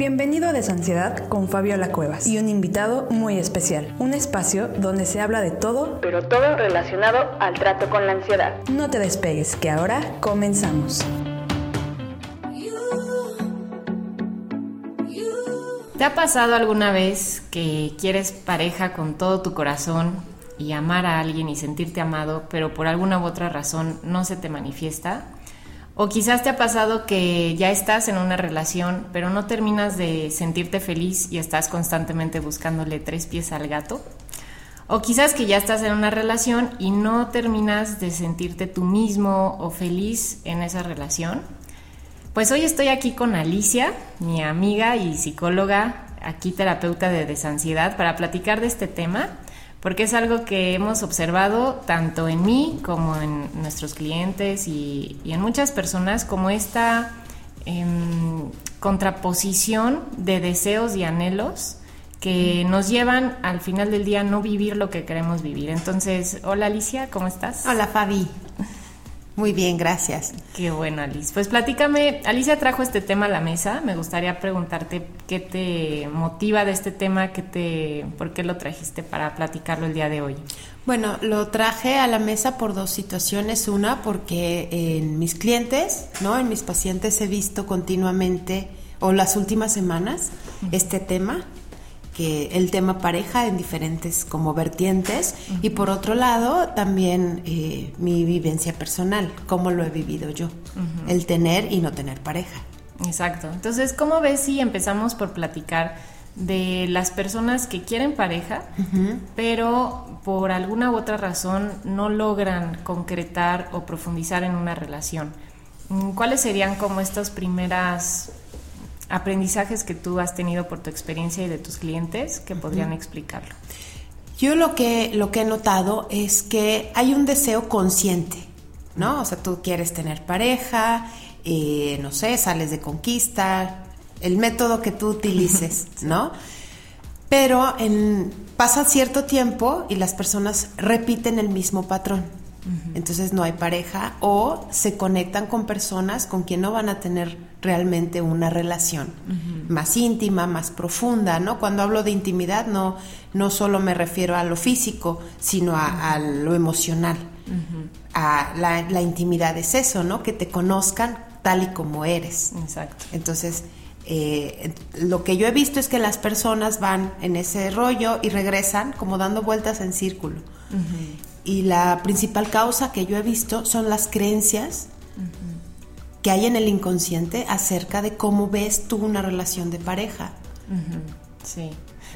Bienvenido a Desansiedad con Fabiola Cuevas y un invitado muy especial. Un espacio donde se habla de todo, pero todo relacionado al trato con la ansiedad. No te despegues, que ahora comenzamos. ¿Te ha pasado alguna vez que quieres pareja con todo tu corazón y amar a alguien y sentirte amado, pero por alguna u otra razón no se te manifiesta? O quizás te ha pasado que ya estás en una relación, pero no terminas de sentirte feliz y estás constantemente buscándole tres pies al gato. O quizás que ya estás en una relación y no terminas de sentirte tú mismo o feliz en esa relación. Pues hoy estoy aquí con Alicia, mi amiga y psicóloga, aquí terapeuta de desansiedad, para platicar de este tema porque es algo que hemos observado tanto en mí como en nuestros clientes y, en muchas personas como esta em, contraposición de deseos y anhelos que nos llevan al final del día a no vivir lo que queremos vivir. Entonces, hola Alicia, ¿cómo estás? Hola Fabi. Muy bien, gracias. Qué bueno, Alice. Pues platícame, Alicia trajo este tema a la mesa. Me gustaría preguntarte qué te motiva de este tema, qué te, por qué lo trajiste para platicarlo el día de hoy. Bueno, lo traje a la mesa por dos situaciones. Una, porque en mis clientes, ¿no? En mis pacientes he visto continuamente, o las últimas semanas, este tema el tema pareja en diferentes como vertientes y por otro lado también eh, mi vivencia personal, cómo lo he vivido yo, el tener y no tener pareja. Exacto. Entonces, ¿cómo ves si empezamos por platicar de las personas que quieren pareja, pero por alguna u otra razón no logran concretar o profundizar en una relación? Mm, ¿Cuáles serían como estas primeras aprendizajes que tú has tenido por tu experiencia y de tus clientes que podrían explicarlo? Yo lo que, lo que he notado es que hay un deseo consciente, ¿no? O sea, tú quieres tener pareja, eh, no sé, sales de conquista, el método que tú utilices, ¿no? Pero en, pasa cierto tiempo y las personas repiten el mismo patrón. Entonces no hay pareja o se conectan con personas con quien no van a tener realmente una relación más íntima, más profunda, ¿no? Cuando hablo de intimidad no, no solo me refiero a lo físico, sino a, lo emocional. A la, intimidad es eso, ¿no? Que te conozcan tal y como eres. Exacto. Entonces, eh, lo que yo he visto es que las personas van en ese rollo y regresan como dando vueltas en círculo y la principal causa que yo he visto son las creencias que hay en el inconsciente acerca de cómo ves tú una relación de pareja. Sí,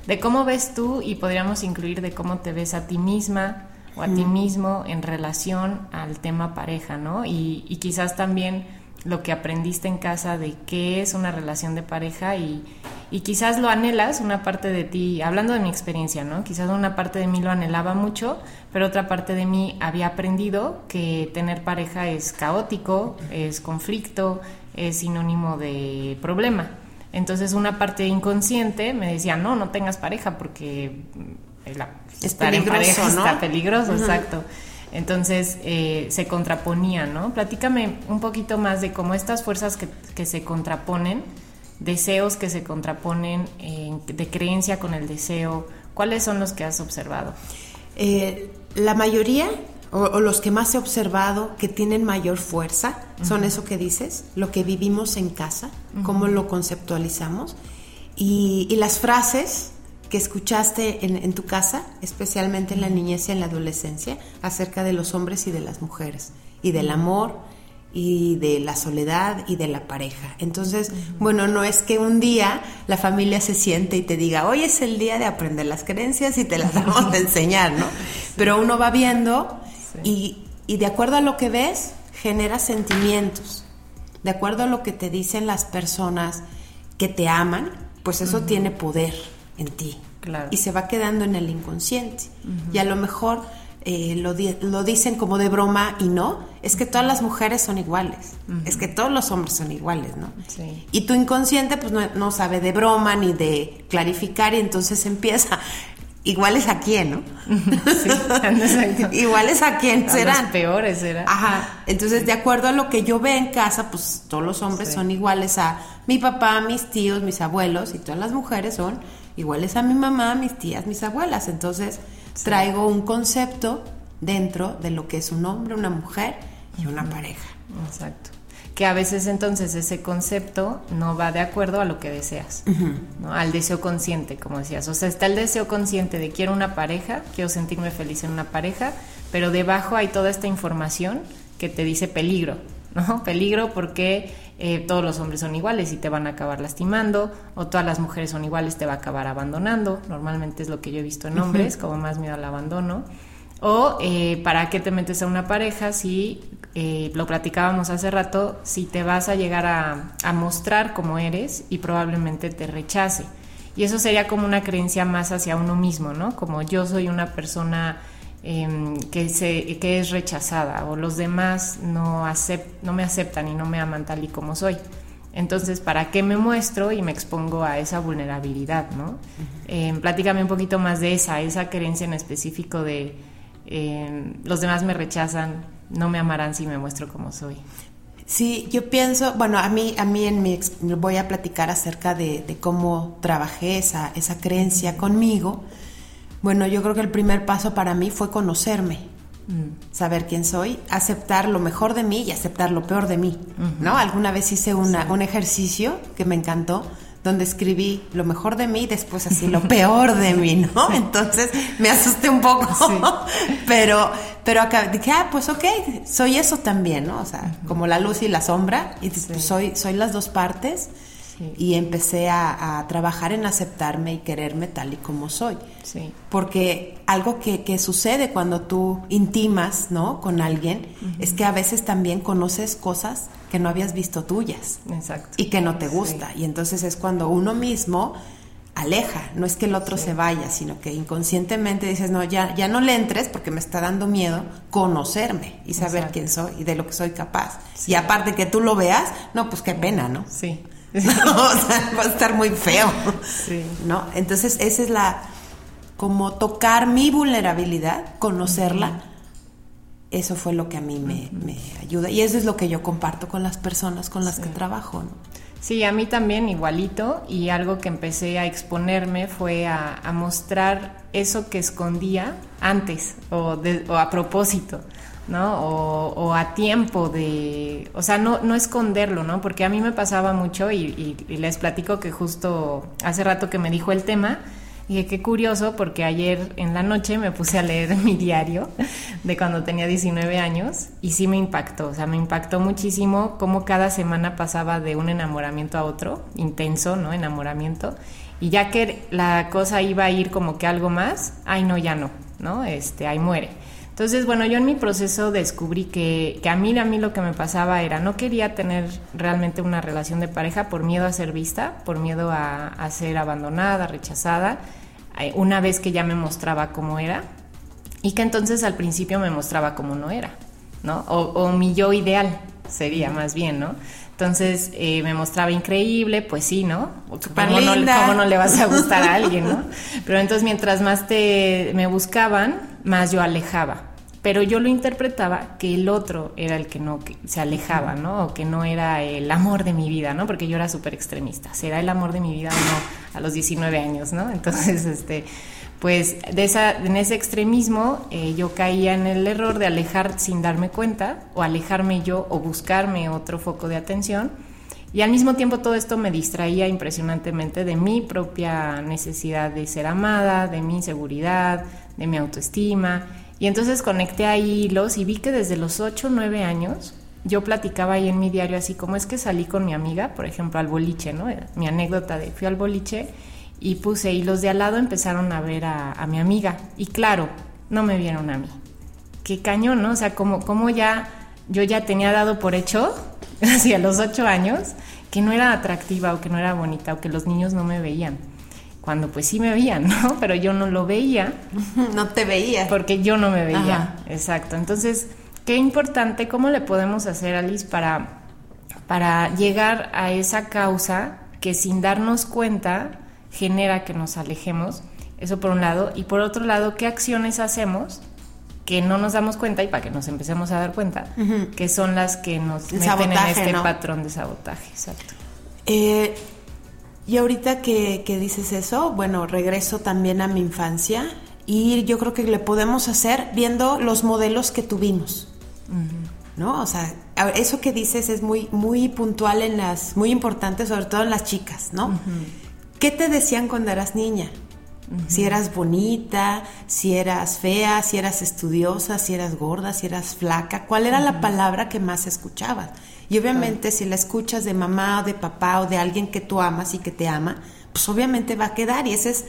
de cómo ves tú y podríamos incluir de cómo te ves a ti misma o a ti mismo en relación al tema pareja, ¿no? Y, y quizás también lo que aprendiste en casa de qué es una relación de pareja y, y quizás lo anhelas, una parte de ti, hablando de mi experiencia, ¿no? Quizás una parte de mí lo anhelaba mucho, pero otra parte de mí había aprendido que tener pareja es caótico, es conflicto, es sinónimo de problema. Entonces una parte inconsciente me decía, no, no tengas pareja porque es estar peligroso, en está peligroso, exacto. Entonces eh, se contraponía, ¿no? Platícame un poquito más de cómo estas fuerzas que, que se contraponen deseos que se contraponen de creencia con el deseo? ¿Cuáles son los que has observado? Eh, la mayoría o, los que más he observado que tienen mayor fuerza son eso que dices, lo que vivimos en casa, cómo lo conceptualizamos y, las frases que escuchaste en, tu casa, especialmente en la niñez y en la adolescencia, acerca de los hombres y de las mujeres y del amor y de la soledad y de la pareja. Entonces, bueno, no es que un día la familia se siente y te diga, hoy es el día de aprender las creencias y te las vamos a enseñar, ¿no? Pero uno va viendo y, y de acuerdo a lo que ves, genera sentimientos. De acuerdo a lo que te dicen las personas que te aman, pues eso tiene poder en ti. Y se va quedando en el inconsciente. Y a lo mejor eh, lo, lo, dicen como de broma y no, es que todas las mujeres son iguales, es que todos los hombres son iguales, ¿no? Y tu inconsciente pues no, sabe de broma ni de clarificar y entonces empieza iguales a quién, ¿no? Sí, iguales a quién serán. los peores será. Ajá. Entonces, de acuerdo a lo que yo veo en casa, pues todos los hombres Sí. son iguales a mi papá, mis tíos, mis abuelos, y todas las mujeres son iguales a mi mamá, mis tías, mis abuelas. Entonces, traigo un concepto dentro de lo que es un hombre, una mujer y una pareja. Exacto. Que a veces entonces ese concepto no va de acuerdo a lo que deseas, ¿no? al deseo consciente, como decías. O sea, está el deseo consciente de quiero una pareja, quiero sentirme feliz en una pareja, pero debajo hay toda esta información que te dice peligro, ¿no? Peligro porque eh, todos los hombres son iguales y te van a acabar lastimando, o todas las mujeres son iguales, te va a acabar abandonando. Normalmente es lo que yo he visto en hombres, como más miedo al abandono. O eh, para qué te metes a una pareja si, eh, lo platicábamos hace rato, si te vas a llegar a, a mostrar como eres y probablemente te rechace. Y eso sería como una creencia más hacia uno mismo, ¿no? Como yo soy una persona em, que, se, que es rechazada o los demás no, acep- no me aceptan y no me aman tal y como soy. Entonces, ¿para qué me muestro y me expongo a esa vulnerabilidad, no? Em, platícame un poquito más de esa, esa creencia en específico de em, los demás me rechazan, no me amarán si me muestro como soy. Sí, yo pienso, bueno, a mí, a mí en mi, voy a platicar acerca de, de cómo trabajé esa, esa creencia conmigo. Bueno, yo creo que el primer paso para mí fue conocerme, saber quién soy, aceptar lo mejor de mí y aceptar lo peor de mí, ¿no? Alguna vez hice una, un ejercicio que me encantó, donde escribí lo mejor de mí y después así lo peor de mí, ¿no? Entonces me asusté un poco, pero, pero acá dije, ah, pues ok, soy eso también, ¿no? O sea, como la luz y la sombra, y pues, soy, soy las dos partes. Sí. Y empecé a, a trabajar en aceptarme y quererme tal y como soy. Sí. Porque algo que, que sucede cuando tú intimas, ¿no? Con alguien, es que a veces también conoces cosas que no habías visto tuyas Exacto. y que no te gusta. Y entonces es cuando uno mismo aleja, no es que el otro se vaya, sino que inconscientemente dices, no, ya, ya no le entres porque me está dando miedo conocerme y saber Exacto. quién soy y de lo que soy capaz. Y aparte que tú lo veas, no, pues qué pena, ¿no? Sí. o sea, va a estar muy feo. Sí. ¿No? Entonces, esa es la como tocar mi vulnerabilidad, conocerla. Eso fue lo que a mí me, me ayuda. Y eso es lo que yo comparto con las personas con las que trabajo. ¿no? Sí, a mí también igualito y algo que empecé a exponerme fue a, a mostrar eso que escondía antes o, de- o a propósito, ¿no? O, o a tiempo de, o sea, no, no esconderlo, ¿no? Porque a mí me pasaba mucho y, les platico que justo hace rato que me dijo el tema, Dije, qué curioso, porque ayer en la noche me puse a leer mi diario de cuando tenía 19 años y sí me impactó, o sea, me impactó muchísimo cómo cada semana pasaba de un enamoramiento a otro, intenso, ¿no? Enamoramiento. Y ya que la cosa iba a ir como que algo más, ay, no, ya no, ¿no? Este, ahí muere. Entonces, bueno, yo en mi proceso descubrí que, que a mí, a mí lo que me pasaba era, no quería tener realmente una relación de pareja por miedo a ser vista, por miedo a, a ser abandonada, rechazada, eh, una vez que ya me mostraba cómo era, y que entonces al principio me mostraba como no era, ¿no? O, o mi yo ideal sería más bien, ¿no? Entonces eh, me mostraba increíble, pues sí, ¿no? ¿Cómo no, cómo no le vas a gustar a alguien, no? Pero entonces mientras más te me buscaban, más yo alejaba. Pero yo lo interpretaba que el otro era el que no que se alejaba, ¿no? O que no era el amor de mi vida, ¿no? Porque yo era súper extremista. ¿Será el amor de mi vida o no? A los 19 años, ¿no? Entonces, este, pues en ese extremismo eh, yo caía en el error de alejar sin darme cuenta, o alejarme yo, o buscarme otro foco de atención. Y al mismo tiempo todo esto me distraía impresionantemente de mi propia necesidad de ser amada, de mi inseguridad, de mi autoestima. Y entonces conecté ahí hilos y vi que desde los 8 o 9 años yo platicaba ahí en mi diario así como es que salí con mi amiga, por ejemplo, al boliche, ¿no? Mi anécdota de fui al boliche y puse y los de al lado empezaron a ver a, a mi amiga. Y claro, no me vieron a mí. Qué cañón, ¿no? O sea, como, como ya yo ya tenía dado por hecho, hacia los ocho años, que no era atractiva o que no era bonita o que los niños no me veían. Cuando pues sí me veían, ¿no? Pero yo no lo veía No te veía. porque yo no me veía. Ajá. Exacto. Entonces, qué importante, ¿cómo le podemos hacer, Alice, para, para llegar a esa causa que sin darnos cuenta genera que nos alejemos? Eso por un lado. Y por otro lado, ¿qué acciones hacemos que no nos damos cuenta y para que nos empecemos a dar cuenta, que son las que nos meten en este patrón de sabotaje? Exacto. Eh, y ahorita que, dices eso, bueno, regreso también a mi infancia y yo creo que le podemos hacer viendo los modelos que tuvimos. ¿No? O sea, eso que dices es muy, muy puntual en las, muy importante, sobre todo en las chicas, ¿no? ¿Qué te decían cuando eras niña? Si eras bonita, si eras fea, si eras estudiosa, si eras gorda, si eras flaca, ¿cuál era la palabra que más escuchabas? Y obviamente si la escuchas de mamá o de papá o de alguien que tú amas y que te ama, pues obviamente va a quedar y esa es,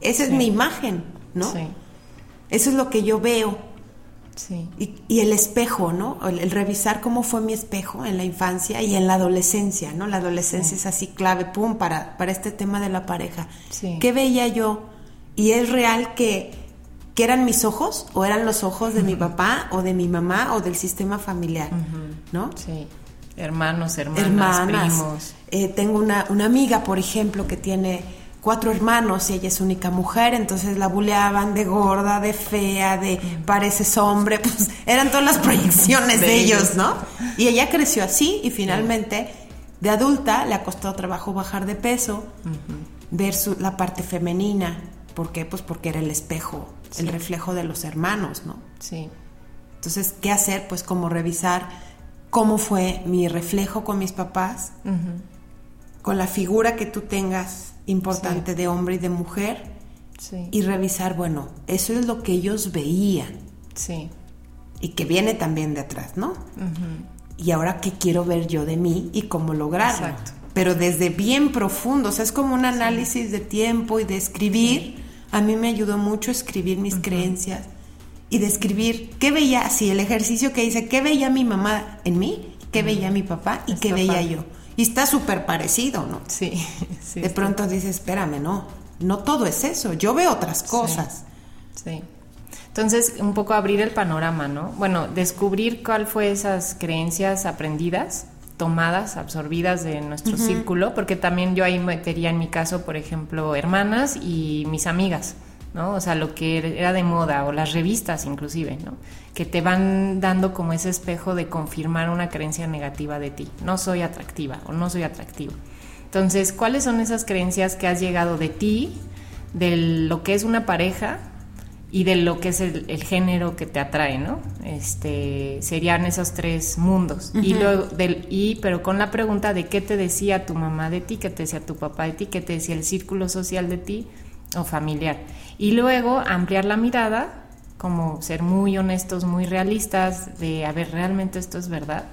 esa es mi imagen, ¿no? Sí. Eso es lo que yo veo. Sí. Y, el espejo, ¿no? El, revisar cómo fue mi espejo en la infancia y en la adolescencia, ¿no? La adolescencia es así clave, pum, para, para este tema de la pareja. Sí. ¿Qué veía yo? Y es real que, que eran mis ojos o eran los ojos de mi papá o de mi mamá o del sistema familiar, ¿no? Sí. Hermanos, hermanas, primos. Eh, tengo una, una, amiga, por ejemplo, que tiene cuatro hermanos y ella es única mujer, entonces la buleaban de gorda, de fea, de pareces hombre, pues eran todas las proyecciones de, ellos, ¿no? Y ella creció así y finalmente de adulta le ha costado trabajo bajar de peso, ver su, la parte femenina. ¿Por qué? Pues porque era el espejo, el reflejo de los hermanos, ¿no? Sí. Entonces, ¿qué hacer? Pues como revisar cómo fue mi reflejo con mis papás, con la figura que tú tengas importante de hombre y de mujer, y revisar, bueno, eso es lo que ellos veían. Sí. Y que viene también de atrás, ¿no? Y ahora qué quiero ver yo de mí y cómo lograrlo. Exacto. Pero desde bien profundo, o sea, es como un análisis de tiempo y de escribir. A mí me ayudó mucho escribir mis creencias y describir qué veía, si el ejercicio que hice, qué veía mi mamá en mí, qué veía mi papá y qué veía yo. Y está súper parecido, ¿no? Sí, De pronto dices, espérame, no, no todo es eso, yo veo otras cosas. Sí. Entonces, un poco abrir el panorama, ¿no? Bueno, descubrir cuál fue esas creencias aprendidas, tomadas, absorbidas de nuestro círculo, porque también yo ahí metería en mi caso, por ejemplo, hermanas y mis amigas. ¿No? O sea, lo que era de moda o las revistas inclusive, ¿no? Que te van dando como ese espejo de confirmar una creencia negativa de ti. No soy atractiva o no soy atractivo. Entonces, ¿cuáles son esas creencias que has llegado de ti, de lo que es una pareja y de lo que es el, género que te atrae, ¿no? Este, serían esos tres mundos. Y luego del y pero con la pregunta de qué te decía tu mamá de ti, qué te decía tu papá de ti, qué te decía el círculo social de ti o familiar. Y luego ampliar la mirada, como ser muy honestos, muy realistas, de a ver, realmente esto es verdad,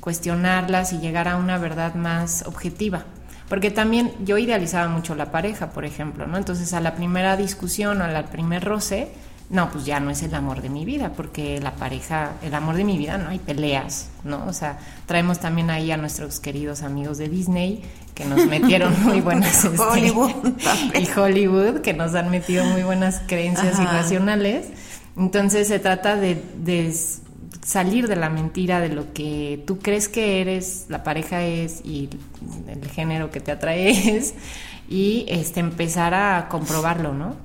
cuestionarlas y llegar a una verdad más objetiva. Porque también yo idealizaba mucho la pareja, por ejemplo, ¿no? Entonces a la primera discusión o al primer roce, no, pues ya no es el amor de mi vida, porque la pareja, el amor de mi vida, no hay peleas, ¿no? O sea, traemos también ahí a nuestros queridos amigos de Disney que nos metieron muy buenas este, Hollywood y Hollywood que nos han metido muy buenas creencias irracionales. Entonces se trata de, de, salir de la mentira de lo que tú crees que eres, la pareja es y el género que te atrae es y este empezar a comprobarlo, ¿no?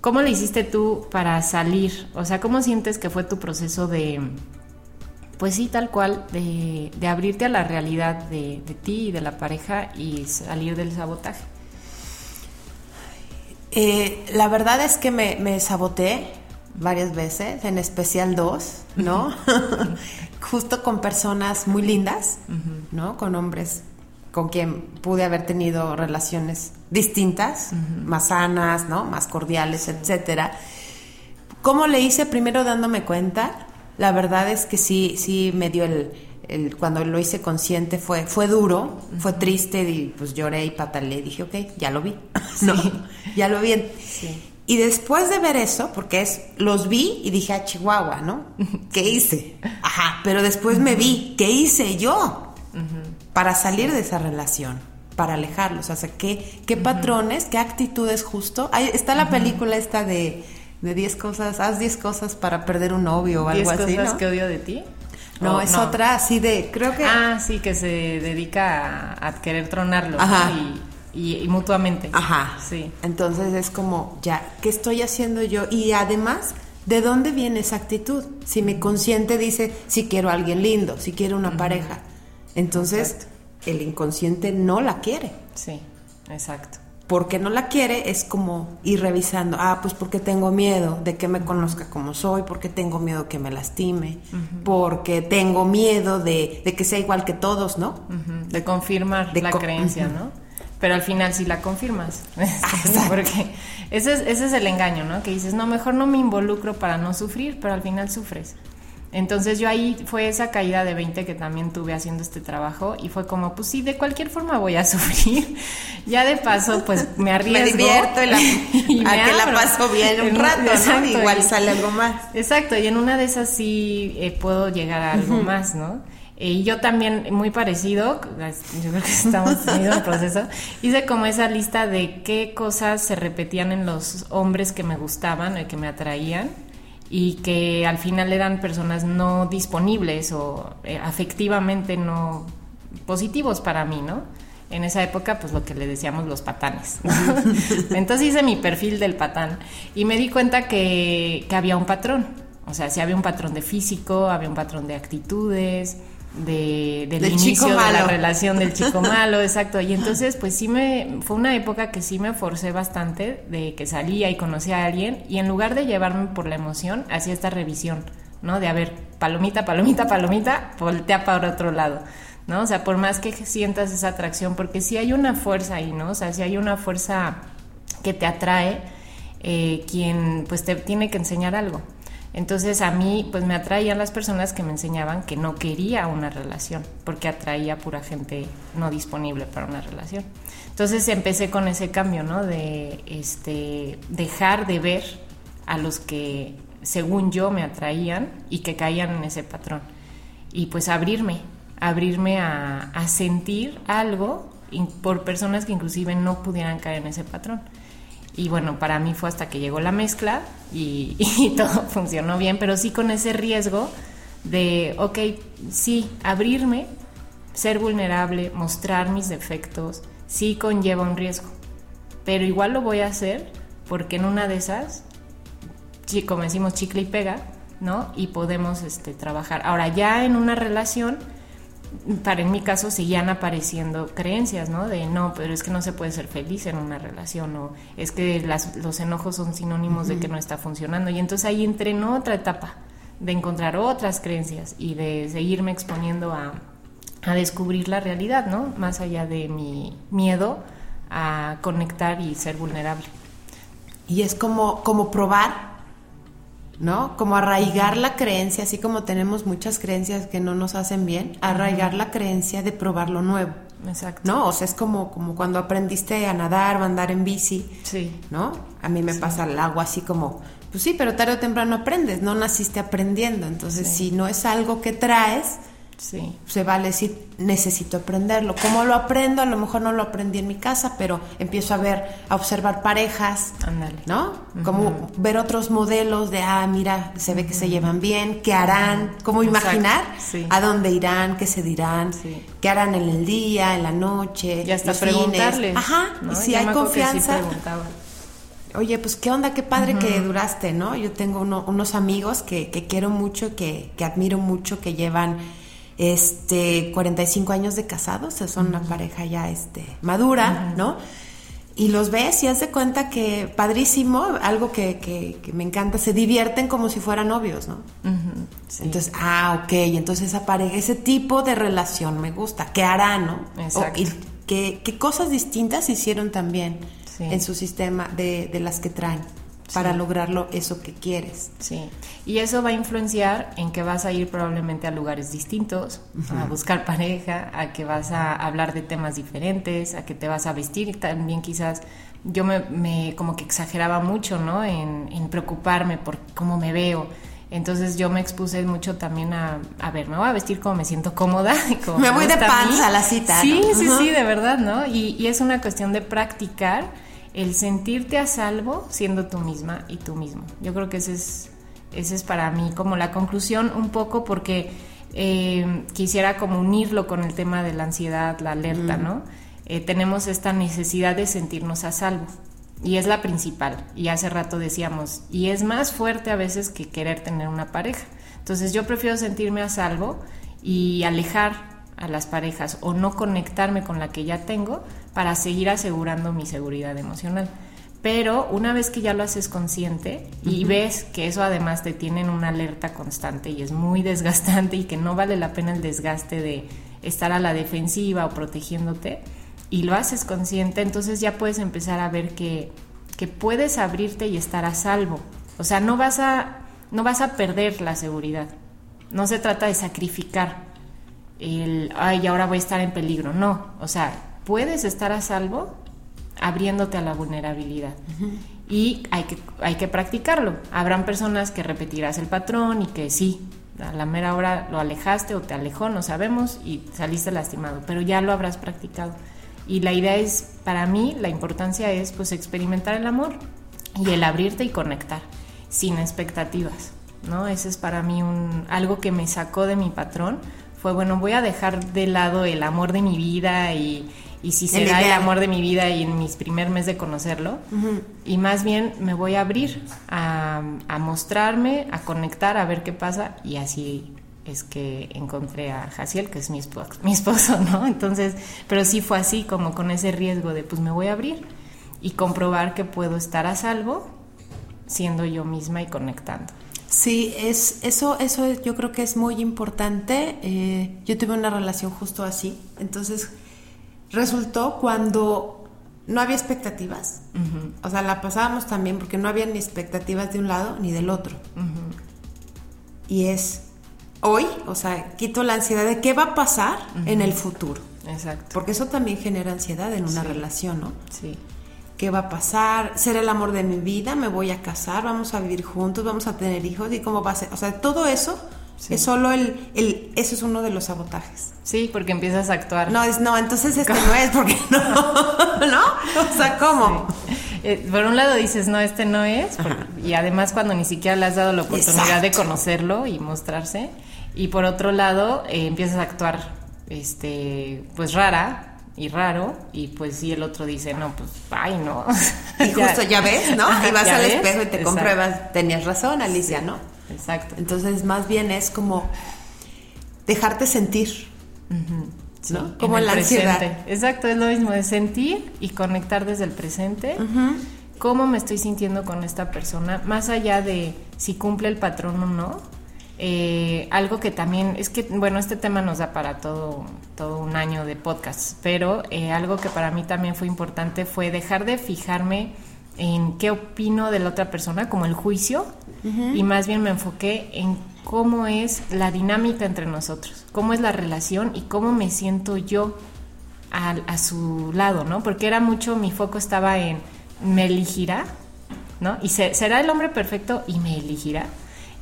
¿Cómo le hiciste tú para salir? O sea, ¿cómo sientes que fue tu proceso de, pues sí, tal cual, de, abrirte a la realidad de, ti y de la pareja y salir del sabotaje? Eh, la verdad es que me, me, saboteé varias veces, en especial dos, ¿no? Justo con personas muy lindas, ¿no? Con hombres con quien pude haber tenido relaciones distintas, más sanas, ¿no? Más cordiales, etcétera. ¿Cómo le hice? Primero dándome cuenta. La verdad es que sí, sí me dio el, cuando lo hice consciente fue, fue duro, fue triste y pues lloré y patalé. Dije, ok, ya lo vi. no, ya lo vi. Y después de ver eso, porque es, los vi y dije, a ah, Chihuahua, ¿no? ¿Qué hice? Ajá, pero después me vi, ¿qué hice yo? Para salir de esa relación, para alejarlos. O sea, ¿qué, qué patrones, qué actitudes justo? Ahí está la película esta de, de 10 cosas, haz 10 cosas para perder un novio o algo así. cosas que odio de ti? No, es otra así de, creo que... Ah, sí, que se dedica a, querer tronarlo. Ajá. y, mutuamente. Ajá. Sí. Entonces es como, ya, ¿qué estoy haciendo yo? Y además, ¿de dónde viene esa actitud? Si mi consciente dice, si quiero a alguien lindo, si quiero una pareja, entonces el inconsciente no la quiere. Sí, exacto porque no la quiere es como ir revisando, ah, pues porque tengo miedo de que me conozca como soy, porque tengo miedo que me lastime, porque tengo miedo de, que sea igual que todos, ¿no? De confirmar la creencia, ¿no? Pero al final sí la confirmas, porque ese es, ese es el engaño, ¿no? Que dices, no, mejor no me involucro para no sufrir, pero al final sufres. Entonces yo ahí fue esa caída de 20 que también tuve haciendo este trabajo y fue como, pues sí, de cualquier forma voy a sufrir. ya de paso, pues me arriesgo. me divierto y, a que la paso bien un rato, ¿no? Igual sale algo más. Exacto, y en una de esas sí eh, puedo llegar a algo más, ¿no? Eh, y yo también, muy parecido, yo creo que estamos en el proceso, hice como esa lista de qué cosas se repetían en los hombres que me gustaban y que me atraían y que al final eran personas no disponibles o eh, afectivamente no positivos para mí, ¿no? En esa época, pues lo que le decíamos los patanes. Entonces hice mi perfil del patán y me di cuenta que, que había un patrón. O sea, si había un patrón de físico, había un patrón de actitudes, de, del, inicio de la relación del chico malo, exacto. Y entonces, pues sí me, fue una época que sí me forcé bastante de que salía y conocía a alguien y en lugar de llevarme por la emoción, hacía esta revisión, ¿no? De a ver, palomita, palomita, palomita, voltea para otro lado, ¿no? O sea, por más que sientas esa atracción, porque si hay una fuerza ahí, ¿no? O sea, si hay una fuerza que te atrae, eh, quien pues te tiene que enseñar algo. Entonces a mí pues me atraían las personas que me enseñaban que no quería una relación, porque atraía pura gente no disponible para una relación. Entonces empecé con ese cambio, ¿no? De este, dejar de ver a los que según yo me atraían y que caían en ese patrón. Y pues abrirme, abrirme a, a sentir algo por personas que inclusive no pudieran caer en ese patrón. Y bueno, para mí fue hasta que llegó la mezcla y, todo funcionó bien, pero sí con ese riesgo de, ok, sí, abrirme, ser vulnerable, mostrar mis defectos, sí conlleva un riesgo, pero igual lo voy a hacer porque en una de esas, como decimos, chicle y pega, ¿no? Y podemos este, trabajar. Ahora, ya en una relación para en mi caso seguían apareciendo creencias, ¿no? De no, pero es que no se puede ser feliz en una relación o es que los enojos son sinónimos de que no está funcionando. Y entonces ahí entré en otra etapa de encontrar otras creencias y de seguirme exponiendo a, a descubrir la realidad, ¿no? Más allá de mi miedo a conectar y ser vulnerable. Y es como, como probar ¿no? Como arraigar la creencia, así como tenemos muchas creencias que no nos hacen bien, arraigar la creencia de probar lo nuevo. Exacto. ¿No? O sea, es como, como cuando aprendiste a nadar o a andar en bici. Sí. ¿No? A mí me pasa el agua así como, pues sí, pero tarde o temprano aprendes, no naciste aprendiendo. Entonces, si no es algo que traes, Sí. Se vale decir, necesito aprenderlo. ¿Cómo lo aprendo? A lo mejor no lo aprendí en mi casa, pero empiezo a ver, a observar parejas, ¿no? Como ver otros modelos de, ah, mira, se ve que se llevan bien, ¿qué harán? ¿Cómo imaginar? ¿A dónde irán? ¿Qué se dirán? ¿Qué harán en el día, en la noche? Y hasta preguntarles. Ajá, y si hay confianza. Oye, pues qué onda, qué padre que duraste, ¿no? Yo tengo unos amigos que, que quiero mucho, que, que admiro mucho, que llevan este 45 años de casados, son una pareja ya este madura, ¿no? Y los ves y haz de cuenta que padrísimo, algo que, que, me encanta, se divierten como si fueran novios, ¿no? Entonces, ah, ok, entonces esa pareja, ese tipo de relación me gusta, ¿qué hará, no? Exacto. y qué, cosas distintas hicieron también en su sistema de, de las que traen para lograrlo eso que quieres. Sí, y eso va a influenciar en que vas a ir probablemente a lugares distintos, a buscar pareja, a que vas a hablar de temas diferentes, a que te vas a vestir y también quizás yo me, como que exageraba mucho, ¿no? En, preocuparme por cómo me veo. Entonces yo me expuse mucho también a, a ver, me voy a vestir como me siento cómoda. Como me, voy de panza a, la cita. Sí, sí, sí, de verdad, ¿no? Y, y es una cuestión de practicar el sentirte a salvo siendo tú misma y tú mismo. Yo creo que ese es, ese es para mí como la conclusión un poco porque eh, quisiera como unirlo con el tema de la ansiedad, la alerta, ¿no? eh, tenemos esta necesidad de sentirnos a salvo. Y es la principal. Y hace rato decíamos, y es más fuerte a veces que querer tener una pareja. Entonces yo prefiero sentirme a salvo y alejar a las parejas o no conectarme con la que ya tengo para seguir asegurando mi seguridad emocional. Pero una vez que ya lo haces consciente y ves que eso además te tiene en una alerta constante y es muy desgastante y que no vale la pena el desgaste de estar a la defensiva o protegiéndote, y lo haces consciente, entonces ya puedes empezar a ver que, que puedes abrirte y estar a salvo. O sea, no vas a, no vas a perder la seguridad. No se trata de sacrificar el, ay, ahora voy a estar en peligro. No, o sea, puedes estar a salvo abriéndote a la vulnerabilidad. Y hay que, hay que practicarlo. Habrán personas que repetirás el patrón y que sí, a la mera hora lo alejaste o te alejó, no sabemos, y saliste lastimado, pero ya lo habrás practicado. Y la idea es, para mí, la importancia es pues experimentar el amor y el abrirte y conectar, sin expectativas, ¿no? Ese es para mí un, algo que me sacó de mi patrón, fue, bueno, voy a dejar de lado el amor de mi vida y, y si será el, amor de mi vida y en mis primer mes de conocerlo, y más bien me voy a abrir a, a mostrarme, a conectar, a ver qué pasa y así es que encontré a Jaciel, que es mi esposo, mi esposo, ¿no? Entonces, pero sí fue así, como con ese riesgo de, pues me voy a abrir y comprobar que puedo estar a salvo siendo yo misma y conectando. Sí, es, eso, eso yo creo que es muy importante. Eh, yo tuve una relación justo así, entonces resultó cuando no había expectativas, o sea, la pasábamos también porque no había ni expectativas de un lado ni del otro. Y es hoy, o sea, quito la ansiedad de qué va a pasar en el futuro. Exacto. Porque eso también genera ansiedad en una relación, ¿no? Sí. ¿Qué va a pasar? ¿Será el amor de mi vida? ¿Me voy a casar? ¿Vamos a vivir juntos? ¿Vamos a tener hijos? ¿Y cómo va a ser? O sea, todo eso es solo el, el... Eso es uno de los sabotajes. Sí, porque empiezas a actuar. No, es, no, entonces este no es porque no, ¿no? O sea, ¿cómo? Eh, por un lado dices, no, este no es, y además cuando ni siquiera le has dado la oportunidad de conocerlo y mostrarse, y por otro lado eh, empiezas a actuar este pues rara y raro y pues sí el otro dice no pues ay no y justo ya ves no y vas al espejo y te compruebas tenías razón Alicia no exacto. Entonces más bien es como dejarte sentir ¿no? como en, la ansiedad. exacto es lo mismo de sentir y conectar desde el presente. Cómo me estoy sintiendo con esta persona más allá de si cumple el patrón o no eh, algo que también, es que, bueno, este tema nos da para todo, todo un año de podcast, pero eh, algo que para mí también fue importante fue dejar de fijarme en qué opino de la otra persona, como el juicio, y más bien me enfoqué en cómo es la dinámica entre nosotros, cómo es la relación y cómo me siento yo a, a su lado, ¿no? Porque era mucho, mi foco estaba en, me elegirá, ¿no? Y será el hombre perfecto y me elegirá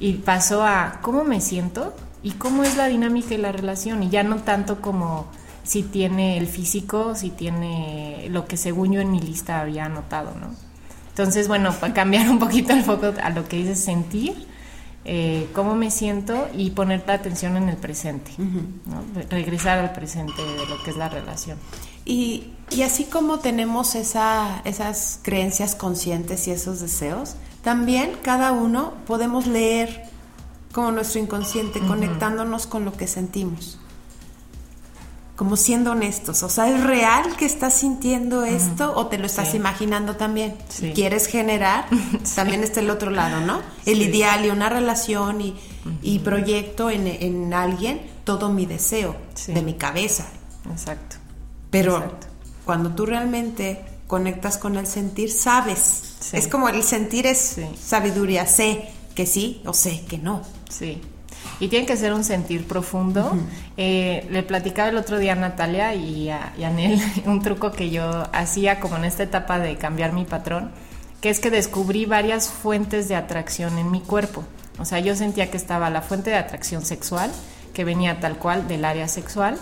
y pasó a cómo me siento y cómo es la dinámica y la relación y ya no tanto como si tiene el físico, si tiene lo que según yo en mi lista había anotado, ¿no? Entonces, bueno, para cambiar un poquito el foco a lo que dices sentir, eh, cómo me siento y poner la atención en el presente, ¿no? regresar al presente de lo que es la relación. Y, y así como tenemos esa, esas creencias conscientes y esos deseos, también cada uno podemos leer como nuestro inconsciente, conectándonos con lo que sentimos. Como siendo honestos. O sea, ¿es real que estás sintiendo esto o te lo estás imaginando también? Si quieres generar, también está el otro lado, ¿no? El ideal y una relación y, proyecto en, alguien todo mi deseo de mi cabeza. Exacto. Pero cuando tú realmente conectas con el sentir, sabes es como el sentir es sabiduría, sé que sí o sé que no. Sí. Y tiene que ser un sentir profundo. Eh, le platicaba el otro día a Natalia y a, y a Nel un truco que yo hacía como en esta etapa de cambiar mi patrón, que es que descubrí varias fuentes de atracción en mi cuerpo. O sea, yo sentía que estaba la fuente de atracción sexual, que venía tal cual del área sexual,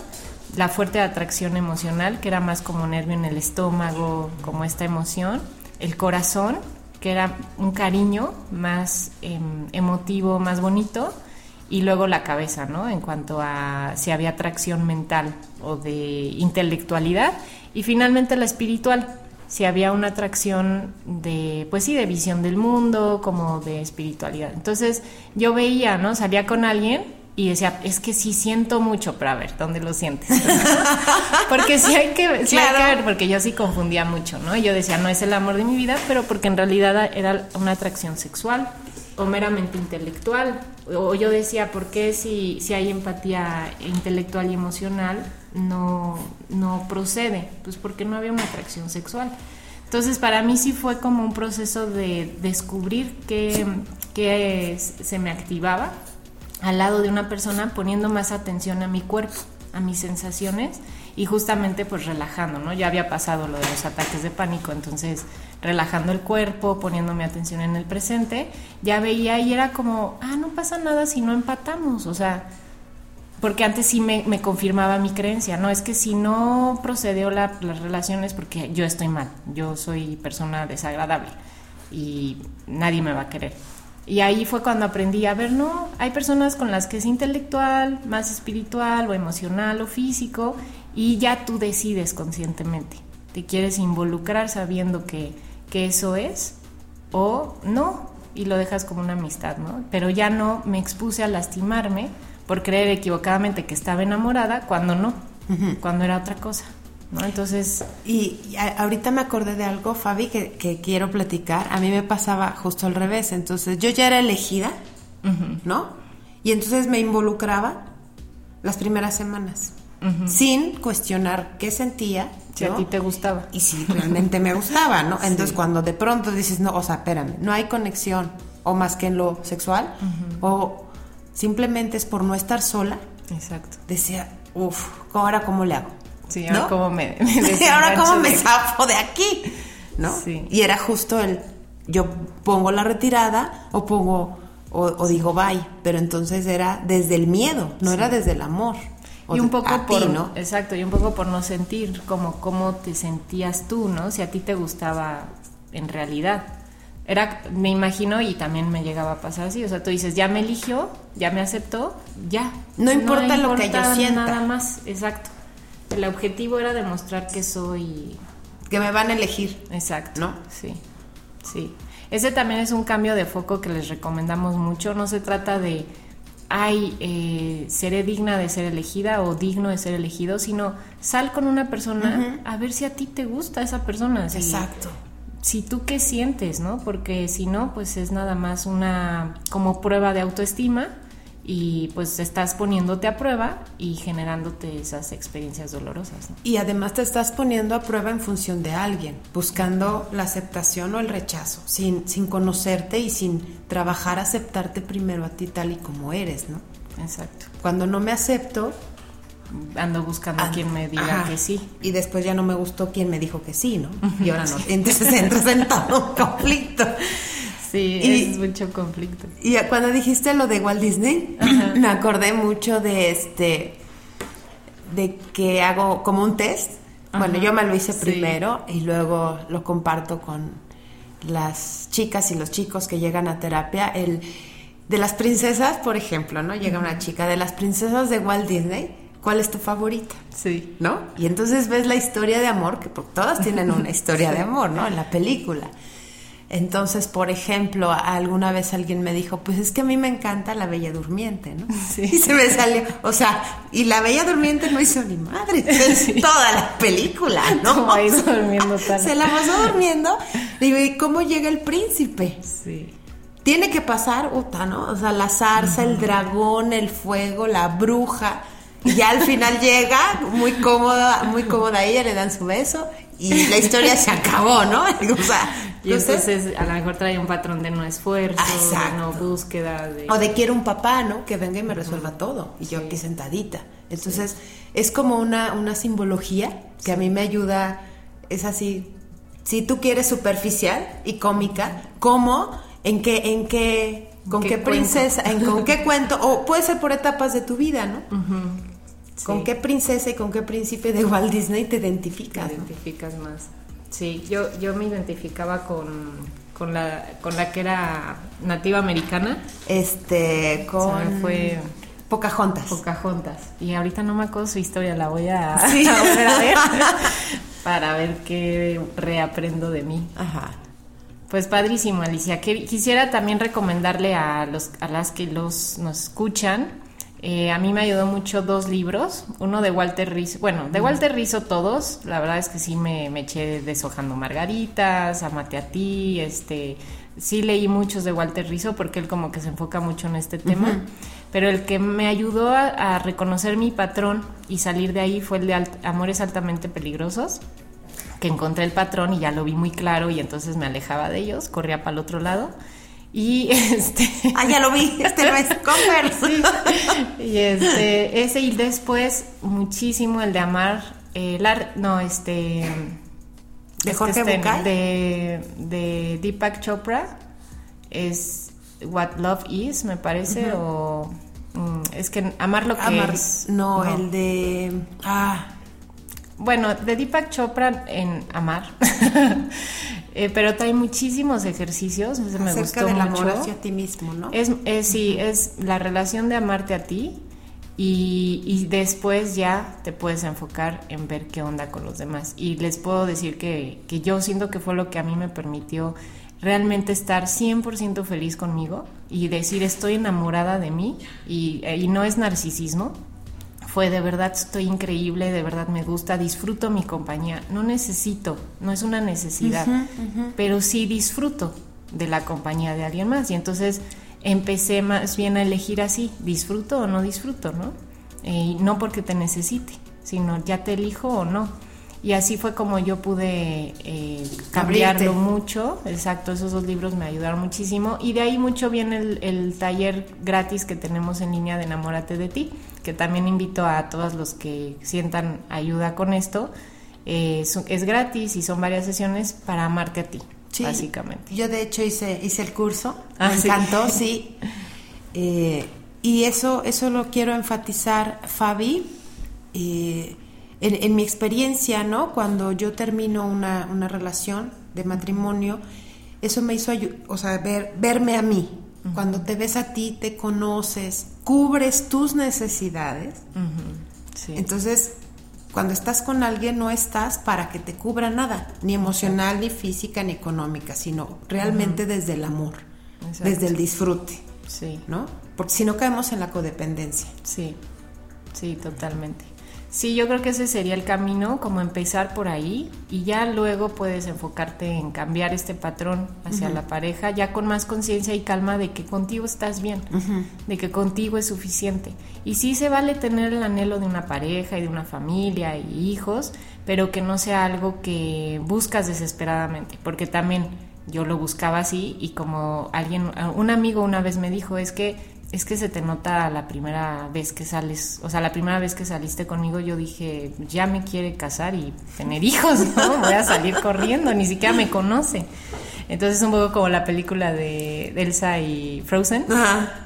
la fuerte de atracción emocional, que era más como nervio en el estómago, como esta emoción, el corazón, que era un cariño más em, emotivo, más bonito, y luego la cabeza, ¿no? En cuanto a si había atracción mental o de intelectualidad, Y finalmente la espiritual, si había una atracción de, pues sí, de visión del mundo, como de espiritualidad. Entonces yo veía, ¿no? Salía con alguien y decía, es que sí siento mucho, pero a ver, ¿dónde lo sientes? porque sí hay, que, sí hay que ver, porque yo sí confundía mucho, ¿no? Yo decía, no es el amor de mi vida, pero porque en realidad era una atracción sexual o meramente intelectual. O yo decía, ¿por qué si, si hay empatía intelectual y emocional no, no procede? Pues porque no había una atracción sexual. Entonces para mí sí fue como un proceso de descubrir que, que se me activaba al lado de una persona poniendo más atención a mi cuerpo, a mis sensaciones y justamente pues relajando, ¿no? Ya había pasado lo de los ataques de pánico, entonces relajando el cuerpo, poniéndome atención en el presente, ya veía y era como, ah, no pasa nada si no empatamos, o sea, porque antes sí me, confirmaba mi creencia, no es que si no procedió las relaciones porque yo estoy mal, yo soy persona desagradable y nadie me va a querer. Y ahí fue cuando aprendí a ver, no, hay personas con las que es intelectual, más espiritual o emocional o físico y ya tú decides conscientemente. Te quieres involucrar sabiendo que, que eso es o no y lo dejas como una amistad, ¿no? Pero ya no me expuse a lastimarme por creer equivocadamente que estaba enamorada cuando no, cuando era otra cosa. ¿No? Entonces... Y, ahorita me acordé de algo, Fabi, que, quiero platicar. A mí me pasaba justo al revés. Entonces yo ya era elegida, ¿no? Y entonces me involucraba las primeras semanas, sin cuestionar qué sentía. Si a ti te gustaba. Y si realmente me gustaba, ¿no? Entonces cuando de pronto dices, no, o sea, espérame, no hay conexión, o más que en lo sexual, o simplemente es por no estar sola. Exacto. Decía, uff, ¿ahora cómo le hago? Sí, ahora cómo me, ahora cómo me zafo de aquí, ¿no? Sí. Y era justo el, yo pongo la retirada o pongo, o, digo bye, pero entonces era desde el miedo, no era desde el amor. Y un poco por, ¿no? Exacto, y un poco por no sentir como cómo te sentías tú, ¿no? Si a ti te gustaba en realidad. Era, me imagino, y también me llegaba a pasar así, o sea, tú dices, ya me eligió, ya me aceptó, ya. No importa, lo que yo sienta. Nada más, exacto. El objetivo era demostrar que soy... Que me van a elegir. Exacto. ¿No? Sí, sí. Ese también es un cambio de foco que les recomendamos mucho. No se trata de, ay, eh, seré digna de ser elegida o digno de ser elegido, sino sal con una persona a ver si a ti te gusta esa persona. Exacto. Si tú qué sientes, ¿no? Porque si no, pues es nada más una como prueba de autoestima y pues estás poniéndote a prueba y generándote esas experiencias dolorosas. Y además te estás poniendo a prueba en función de alguien, buscando la aceptación o el rechazo, sin, sin conocerte y sin trabajar aceptarte primero a ti tal y como eres, ¿no? Exacto. Cuando no me acepto, ando buscando a quien me diga que sí. Y después ya no me gustó quien me dijo que sí, ¿no? Y ahora no. Entonces entras en todo un conflicto. Sí, es mucho conflicto. Y cuando dijiste lo de Walt Disney, me acordé mucho de este, de que hago como un test. Bueno, yo me lo hice primero y luego lo comparto con las chicas y los chicos que llegan a terapia. El de las princesas, por ejemplo, ¿no? Llega una chica de las princesas de Walt Disney. ¿Cuál es tu favorita? Sí. ¿No? Y entonces ves la historia de amor, que todas tienen una historia de amor, ¿no? En la película. Entonces, por ejemplo, alguna vez alguien me dijo, pues es que a mí me encanta la Bella Durmiente, ¿no? Sí. Y se me salió, o sea, y la Bella Durmiente no hizo ni madre, toda la película, ¿no? ahí durmiendo Se la pasó durmiendo. Digo, ¿y cómo llega el príncipe? Sí. Tiene que pasar, uta, ¿no? O sea, la zarza, el dragón, el fuego, la bruja. Y ya al final llega, muy cómoda, muy cómoda ella, le dan su beso y la historia se acabó, ¿no? O sea, y entonces a lo mejor trae un patrón de no esfuerzo, de no búsqueda. De... O de quiero un papá, ¿no? Que venga y me resuelva todo. Y yo aquí sentadita. Entonces es como una, una simbología que a mí me ayuda, es así, si tú quieres superficial y cómica, ¿cómo? ¿En qué, en qué, con qué, princesa, en con qué cuento? O puede ser por etapas de tu vida, ¿no? ¿Con qué princesa y con qué príncipe de Walt Disney te identificas? Te identificas más. Sí, yo, yo me identificaba con, con, la, con la que era nativa americana. Este, con... fue... Pocahontas. Pocahontas. Y ahorita no me acuerdo su historia, la voy a, a ver. para ver qué reaprendo de mí. Ajá. Pues padrísimo, Alicia. Quisiera también recomendarle a, los, a las que los, nos escuchan. Eh, a mí me ayudó mucho dos libros. Uno de Walter Rizzo. Bueno, de Walter Rizzo todos. La verdad es que sí me, me eché deshojando margaritas, amate a ti. Este, sí leí muchos de Walter Rizzo porque él como que se enfoca mucho en este tema. Pero el que me ayudó a, reconocer mi patrón y salir de ahí fue el de Amores altamente peligrosos que encontré el patrón y ya lo vi muy claro y entonces me alejaba de ellos, corría para el otro lado. Y este. Ah, ya lo vi, este no es Converse. Y este, ese y después muchísimo el de amar, eh, no, este. ¿De Jorge este, de, de, Deepak Chopra. Es What Love Is, me parece, o. Mm, es que amar lo que es. No, el de. Ah. Bueno, de Deepak Chopra en Amar. eh, pero trae muchísimos ejercicios. Ese me gustó del mucho. amor hacia ti mismo, ¿no? Es, sí, es la relación de amarte a ti y, y, después ya te puedes enfocar en ver qué onda con los demás. Y les puedo decir que, que yo siento que fue lo que a mí me permitió realmente estar 100% feliz conmigo y decir estoy enamorada de mí y, y no es narcisismo, fue de verdad estoy increíble, de verdad me gusta, disfruto mi compañía. No necesito, no es una necesidad, pero sí disfruto de la compañía de alguien más. Y entonces empecé más bien a elegir así, disfruto o no disfruto, ¿no? Y no porque te necesite, sino ya te elijo o no. Y así fue como yo pude eh, cambiarlo mucho. Exacto, esos dos libros me ayudaron muchísimo. Y de ahí mucho viene el, taller gratis que tenemos en línea de Enamórate de ti, que también invito a todos los que sientan ayuda con esto. Eh, es, gratis y son varias sesiones para amarte a ti, básicamente. Yo de hecho hice, hice el curso, ah, me encantó, sí. Eh, y eso, eso lo quiero enfatizar, Fabi. Eh, en, mi experiencia, ¿no? Cuando yo termino una, una, relación de matrimonio, eso me hizo, o sea, ver, verme a mí. Cuando te ves a ti, te conoces, cubres tus necesidades. Entonces, cuando estás con alguien, no estás para que te cubra nada, ni emocional, ni física, ni económica, sino realmente desde el amor, desde el disfrute. Sí. ¿No? Porque si no caemos en la codependencia. Sí, sí, totalmente. Sí, yo creo que ese sería el camino, como empezar por ahí y ya luego puedes enfocarte en cambiar este patrón hacia la pareja, ya con más conciencia y calma de que contigo estás bien, de que contigo es suficiente. Y sí se vale tener el anhelo de una pareja y de una familia y hijos, pero que no sea algo que buscas desesperadamente, porque también yo lo buscaba así y como alguien, un amigo una vez me dijo, es que es que se te nota la primera vez que sales, o sea, la primera vez que saliste conmigo yo dije, ya me quiere casar y tener hijos, ¿no? Voy a salir corriendo, ni siquiera me conoce. Entonces es un poco como la película de Elsa y Frozen,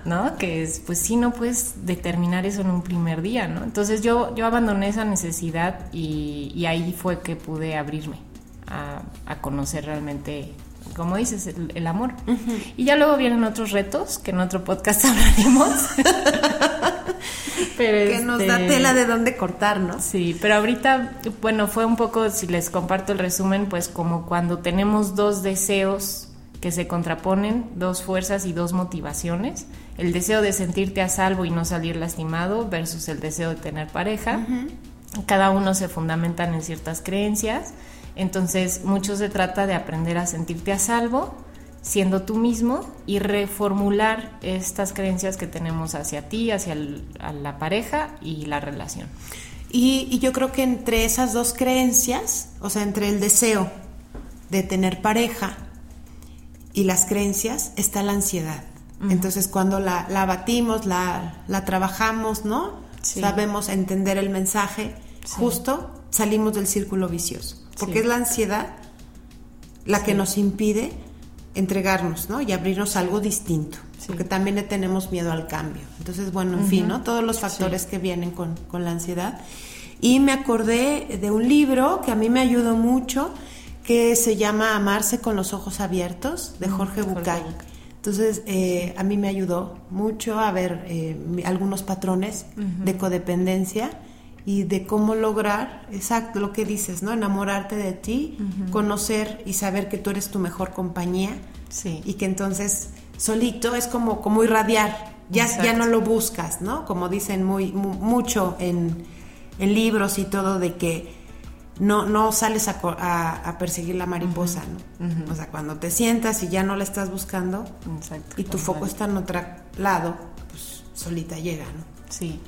¿no? Que es, pues sí, no puedes determinar eso en un primer día, ¿no? Entonces yo, yo abandoné esa necesidad y, ahí fue que pude abrirme a, a conocer realmente como dices, el, amor. Y ya luego vienen otros retos que en otro podcast hablaremos. pero que nos da este, tela de dónde cortar, ¿no? Sí, pero ahorita, bueno, fue un poco, si les comparto el resumen, pues como cuando tenemos dos deseos que se contraponen, dos fuerzas y dos motivaciones. El deseo de sentirte a salvo y no salir lastimado versus el deseo de tener pareja. Cada uno se fundamentan en ciertas creencias entonces, mucho se trata de aprender a sentirte a salvo, siendo tú mismo y reformular estas creencias que tenemos hacia ti, hacia la pareja y la relación. Y, yo creo que entre esas dos creencias, o sea, entre el deseo de tener pareja y las creencias, está la ansiedad. Entonces, cuando la, la batimos, la, la, trabajamos, ¿no? Sabemos entender el mensaje, justo salimos del círculo vicioso porque es la ansiedad la que nos impide entregarnos, ¿no? Y abrirnos algo distinto, porque también le tenemos miedo al cambio. Entonces, bueno, en fin, ¿no? Todos los factores que vienen con, la ansiedad. Y me acordé de un libro que a mí me ayudó mucho, que se llama Amarse con los ojos abiertos, de Jorge Bucay. Entonces, eh, a mí me ayudó mucho a ver eh, algunos patrones de codependencia y de cómo lograr, exacto, lo que dices, ¿no? Enamorarte de ti, conocer y saber que tú eres tu mejor compañía. Sí. Y que entonces solito es como, como irradiar, ya, ya no lo buscas, ¿no? Como dicen muy, mucho en, en, libros y todo de que no, no sales a, perseguir la mariposa, ¿no? O sea, cuando te sientas y ya no la estás buscando y tu foco está en otro lado, pues solita llega, ¿no? Sí.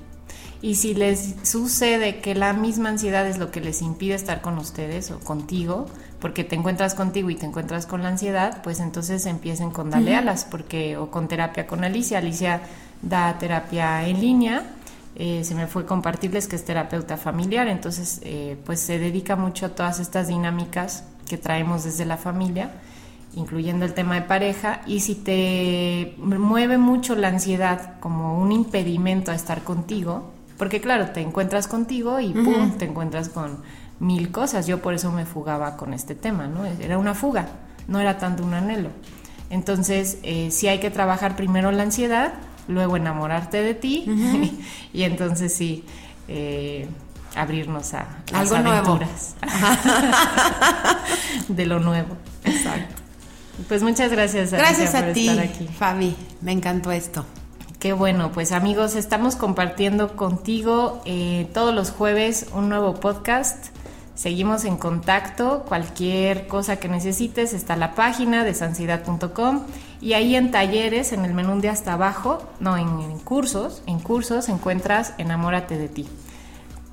Y si les sucede que la misma ansiedad es lo que les impide estar con ustedes o contigo, porque te encuentras contigo y te encuentras con la ansiedad, pues entonces empiecen con Dale Alas, porque, o con terapia con Alicia. Alicia da terapia en línea, eh, se me fue compartirles que es terapeuta familiar, entonces eh, pues se dedica mucho a todas estas dinámicas que traemos desde la familia, incluyendo el tema de pareja, y si te mueve mucho la ansiedad como un impedimento a estar contigo, porque claro, te encuentras contigo y pum, te encuentras con mil cosas. Yo por eso me fugaba con este tema, ¿no? Era una fuga, no era tanto un anhelo. Entonces, eh, sí hay que trabajar primero la ansiedad, luego enamorarte de ti y entonces sí eh, abrirnos a las Algo aventuras de lo nuevo. Exacto. Pues muchas gracias. Gracias a ti, Fabi. Me encantó esto. Qué bueno, pues amigos, estamos compartiendo contigo eh, todos los jueves un nuevo podcast. Seguimos en contacto, cualquier cosa que necesites está la página de sansidad.com y ahí en talleres, en el menú de hasta abajo, no, en, en cursos, en cursos encuentras Enamórate de ti.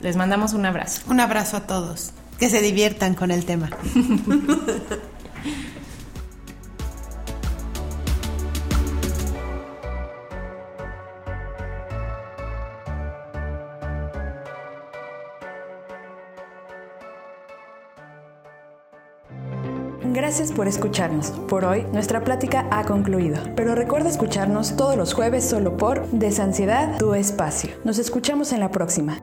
Les mandamos un abrazo. Un abrazo a todos. Que se diviertan con el tema. Gracias por escucharnos. Por hoy, nuestra plática ha concluido. Pero recuerda escucharnos todos los jueves solo por Desansiedad, tu espacio. Nos escuchamos en la próxima.